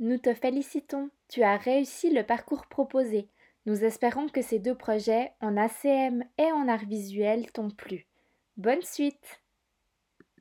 Nous te félicitons, tu as réussi le parcours proposé. Nous espérons que ces deux projets en ACM et en art visuel t'ont plu. Bonne suite